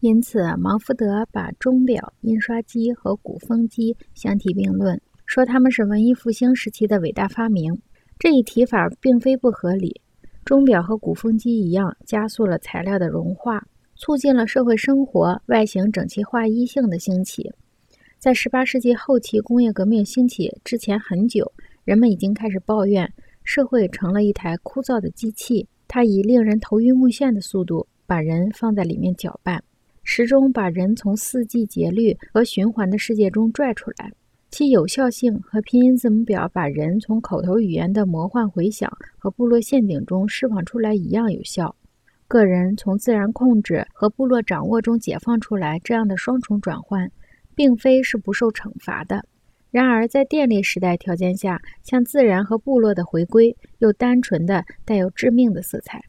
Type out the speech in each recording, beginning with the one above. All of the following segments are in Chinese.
因此，芒福德把钟表、印刷机和鼓风机相提并论，说他们是文艺复兴时期的伟大发明。这一提法并非不合理。钟表和鼓风机一样，加速了材料的融化，促进了社会生活外形整齐划一性的兴起。在18世纪后期，工业革命兴起之前很久，人们已经开始抱怨社会成了一台枯燥的机器，它以令人头晕目眩的速度把人放在里面搅拌。时钟把人从四季节律和循环的世界中拽出来，其有效性和拼音字母表把人从口头语言的魔幻回响和部落陷阱中释放出来一样有效。个人从自然控制和部落掌握中解放出来，这样的双重转换，并非是不受惩罚的。然而，在电力时代条件下，向自然和部落的回归，又单纯的带有致命的色彩。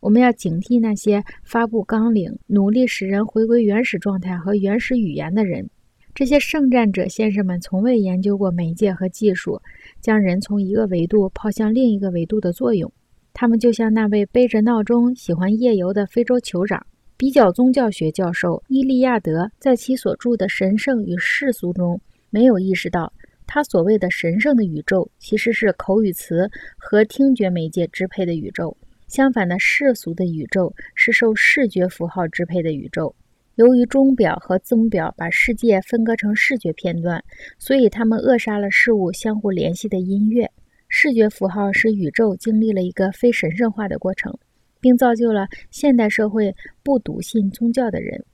我们要警惕那些发布纲领、努力使人回归原始状态和原始语言的人。这些圣战者先生们从未研究过媒介和技术将人从一个维度抛向另一个维度的作用。他们就像那位背着闹钟喜欢夜游的非洲酋长。比较宗教学教授伊利亚德在其所著的《神圣与世俗》中没有意识到，他所谓的神圣的宇宙其实是口语词和听觉媒介支配的宇宙。相反的，世俗的宇宙是受视觉符号支配的宇宙。由于钟表和字母表把世界分割成视觉片段，所以它们扼杀了事物相互联系的音乐。视觉符号使宇宙经历了一个非神圣化的过程，并造就了现代社会不笃信宗教的人。